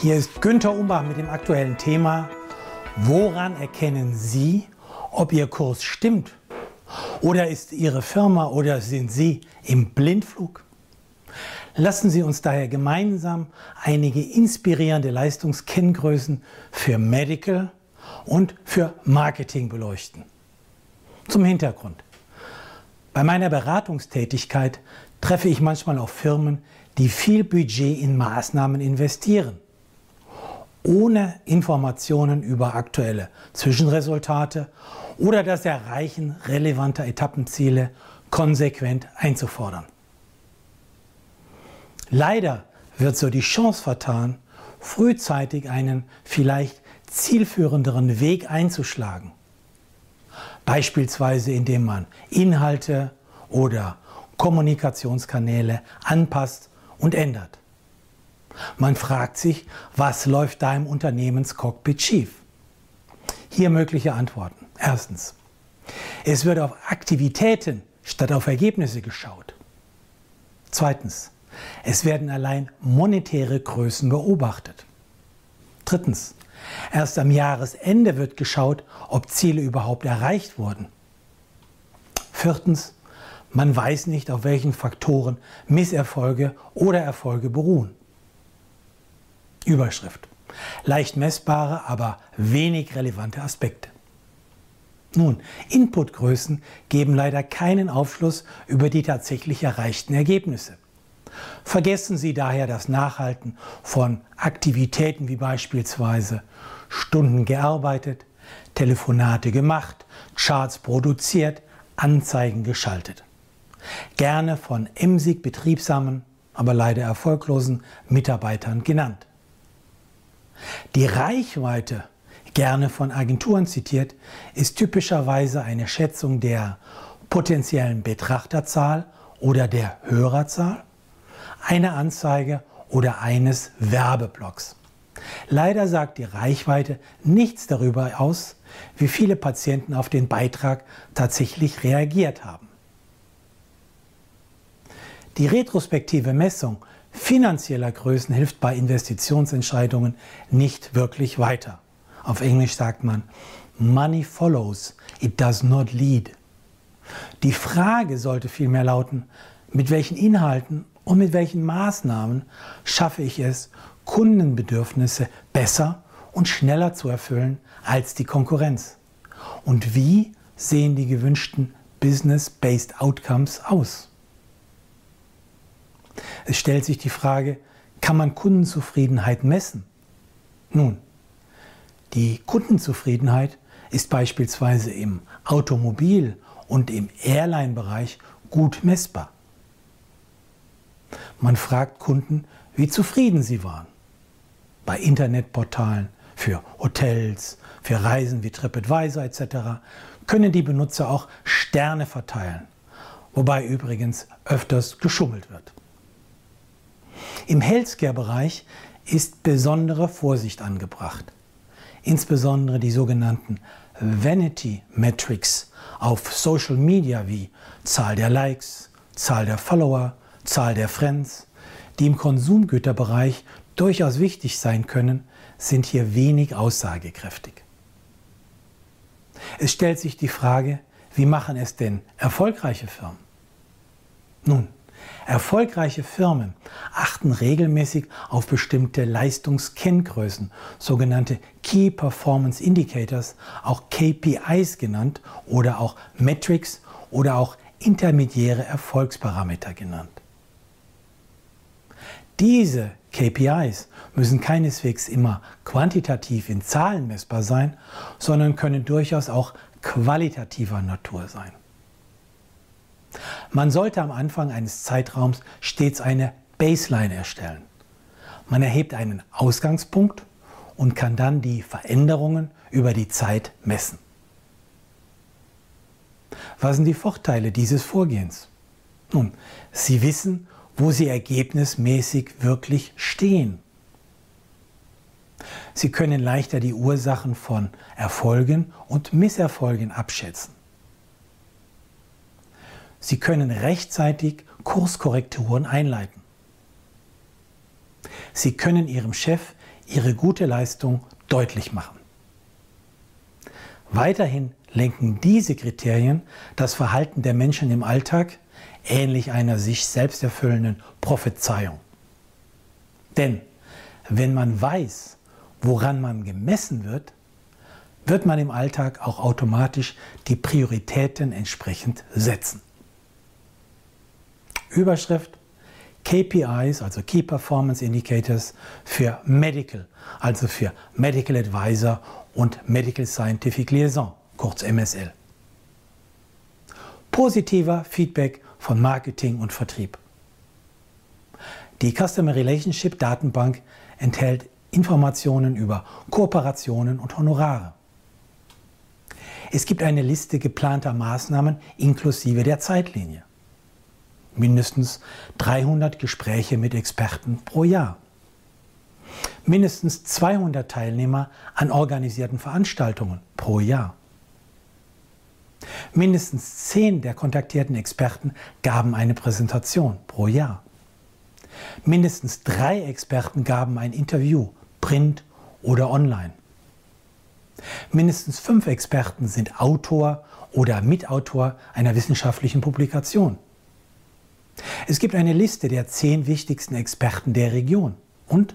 Hier ist Günther Umbach mit dem aktuellen Thema Woran erkennen Sie, ob Ihr Kurs stimmt? Oder ist Ihre Firma oder sind Sie im Blindflug? Lassen Sie uns daher gemeinsam einige inspirierende Leistungskenngrößen für Medical und für Marketing beleuchten. Zum Hintergrund. Bei meiner Beratungstätigkeit treffe ich manchmal auf Firmen, die viel Budget in Maßnahmen investieren, ohne Informationen über aktuelle Zwischenresultate oder das Erreichen relevanter Etappenziele konsequent einzufordern. Leider wird so die Chance vertan, frühzeitig einen vielleicht zielführenderen Weg einzuschlagen. Beispielsweise indem man Inhalte oder Kommunikationskanäle anpasst und ändert. Man fragt sich, was läuft da im Unternehmenscockpit schief? Hier mögliche Antworten. Erstens, es wird auf Aktivitäten statt auf Ergebnisse geschaut. Zweitens, es werden allein monetäre Größen beobachtet. Drittens, erst am Jahresende wird geschaut, ob Ziele überhaupt erreicht wurden. Viertens, man weiß nicht, auf welchen Faktoren Misserfolge oder Erfolge beruhen. Überschrift. Leicht messbare, aber wenig relevante Aspekte. Nun, Inputgrößen geben leider keinen Aufschluss über die tatsächlich erreichten Ergebnisse. Vergessen Sie daher das Nachhalten von Aktivitäten wie beispielsweise Stunden gearbeitet, Telefonate gemacht, Charts produziert, Anzeigen geschaltet. Gerne von emsig betriebsamen, aber leider erfolglosen Mitarbeitern genannt. Die Reichweite, gerne von Agenturen zitiert, ist typischerweise eine Schätzung der potenziellen Betrachterzahl oder der Hörerzahl einer Anzeige oder eines Werbeblocks. Leider sagt die Reichweite nichts darüber aus, wie viele Patienten auf den Beitrag tatsächlich reagiert haben. Die retrospektive Messung finanzieller Größen hilft bei Investitionsentscheidungen nicht wirklich weiter. Auf Englisch sagt man, Money follows, it does not lead. Die Frage sollte vielmehr lauten, mit welchen Inhalten und mit welchen Maßnahmen schaffe ich es, Kundenbedürfnisse besser und schneller zu erfüllen als die Konkurrenz? Und wie sehen die gewünschten Business-Based Outcomes aus? Es stellt sich die Frage, kann man Kundenzufriedenheit messen? Nun, die Kundenzufriedenheit ist beispielsweise im Automobil- und im Airline-Bereich gut messbar. Man fragt Kunden, wie zufrieden sie waren. Bei Internetportalen für Hotels, für Reisen wie TripAdvisor etc. können die Benutzer auch Sterne verteilen, wobei übrigens öfters geschummelt wird. Im Healthcare-Bereich ist besondere Vorsicht angebracht. Insbesondere die sogenannten Vanity Metrics auf Social Media wie Zahl der Likes, Zahl der Follower, Zahl der Friends, die im Konsumgüterbereich durchaus wichtig sein können, sind hier wenig aussagekräftig. Es stellt sich die Frage, wie machen es denn erfolgreiche Firmen? Nun, erfolgreiche Firmen achten regelmäßig auf bestimmte Leistungskenngrößen, sogenannte Key Performance Indicators, auch KPIs genannt oder auch Metrics oder auch intermediäre Erfolgsparameter genannt. Diese KPIs müssen keineswegs immer quantitativ in Zahlen messbar sein, sondern können durchaus auch qualitativer Natur sein. Man sollte am Anfang eines Zeitraums stets eine Baseline erstellen. Man erhebt einen Ausgangspunkt und kann dann die Veränderungen über die Zeit messen. Was sind die Vorteile dieses Vorgehens? Nun, Sie wissen, wo sie ergebnismäßig wirklich stehen. Sie können leichter die Ursachen von Erfolgen und Misserfolgen abschätzen. Sie können rechtzeitig Kurskorrekturen einleiten. Sie können Ihrem Chef ihre gute Leistung deutlich machen. Weiterhin lenken diese Kriterien das Verhalten der Menschen im Alltag ähnlich einer sich selbst erfüllenden Prophezeiung. Denn wenn man weiß, woran man gemessen wird, wird man im Alltag auch automatisch die Prioritäten entsprechend setzen. Überschrift KPIs, also Key Performance Indicators für Medical, also für Medical Advisor und Medical Scientific Liaison, kurz MSL. Positiver Feedback von Marketing und Vertrieb. Die Customer Relationship Datenbank enthält Informationen über Kooperationen und Honorare. Es gibt eine Liste geplanter Maßnahmen inklusive der Zeitlinie. Mindestens 300 Gespräche mit Experten pro Jahr. Mindestens 200 Teilnehmer an organisierten Veranstaltungen pro Jahr. Mindestens 10 der kontaktierten Experten gaben eine Präsentation pro Jahr. Mindestens drei Experten gaben ein Interview, print oder online. Mindestens fünf Experten sind Autor oder Mitautor einer wissenschaftlichen Publikation. Es gibt eine Liste der zehn wichtigsten Experten der Region und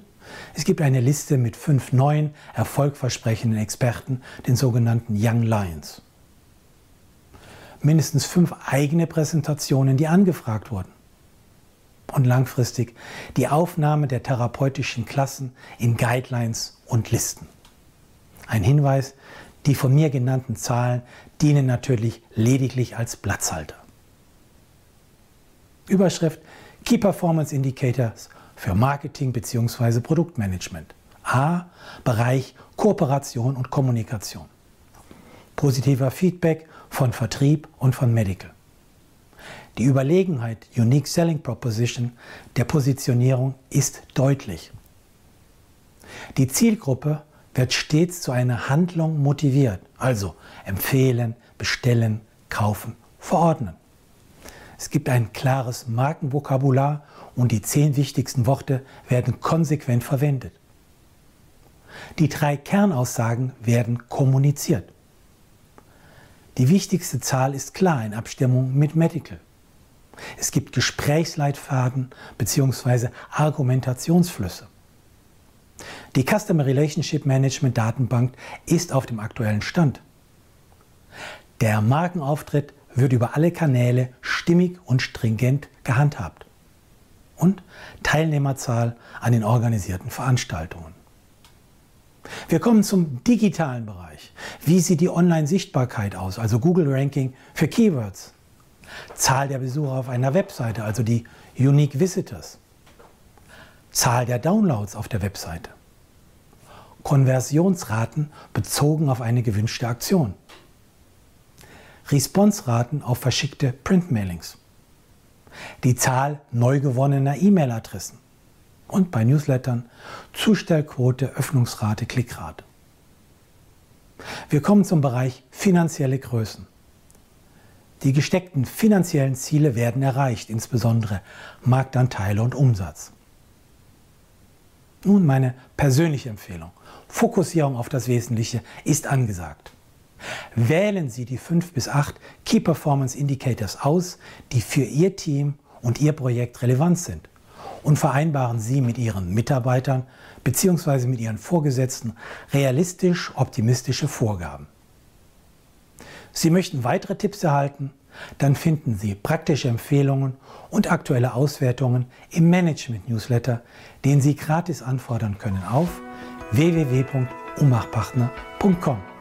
es gibt eine Liste mit fünf neuen, erfolgversprechenden Experten, den sogenannten Young Lions. Mindestens fünf eigene Präsentationen, die angefragt wurden und langfristig die Aufnahme der therapeutischen Klassen in Guidelines und Listen. Ein Hinweis, die von mir genannten Zahlen dienen natürlich lediglich als Platzhalter. Überschrift Key Performance Indicators für Marketing bzw. Produktmanagement. A. Bereich Kooperation und Kommunikation. Positiver Feedback von Vertrieb und von Medical. Die Überlegenheit Unique Selling Proposition der Positionierung ist deutlich. Die Zielgruppe wird stets zu einer Handlung motiviert, also empfehlen, bestellen, kaufen, verordnen. Es gibt ein klares Markenvokabular und die zehn wichtigsten Worte werden konsequent verwendet. Die drei Kernaussagen werden kommuniziert. Die wichtigste Zahl ist klar in Abstimmung mit Medical. Es gibt Gesprächsleitfaden bzw. Argumentationsflüsse. Die Customer Relationship Management Datenbank ist auf dem aktuellen Stand. Der Markenauftritt wird über alle Kanäle stimmig und stringent gehandhabt. Und Teilnehmerzahl an den organisierten Veranstaltungen. Wir kommen zum digitalen Bereich. Wie sieht die Online-Sichtbarkeit aus, also Google Ranking für Keywords? Zahl der Besucher auf einer Webseite, also die Unique Visitors. Zahl der Downloads auf der Webseite. Konversionsraten bezogen auf eine gewünschte Aktion. Responsraten auf verschickte Printmailings. Die Zahl neu gewonnener E-Mail-Adressen. Und bei Newslettern Zustellquote, Öffnungsrate, Klickrate. Wir kommen zum Bereich finanzielle Größen. Die gesteckten finanziellen Ziele werden erreicht, insbesondere Marktanteile und Umsatz. Nun meine persönliche Empfehlung. Fokussierung auf das Wesentliche ist angesagt. Wählen Sie die fünf bis acht Key Performance Indicators aus, die für Ihr Team und Ihr Projekt relevant sind und vereinbaren Sie mit Ihren Mitarbeitern bzw. mit Ihren Vorgesetzten realistisch optimistische Vorgaben. Sie möchten weitere Tipps erhalten? Dann finden Sie praktische Empfehlungen und aktuelle Auswertungen im Management-Newsletter, den Sie gratis anfordern können auf www.umachpartner.com.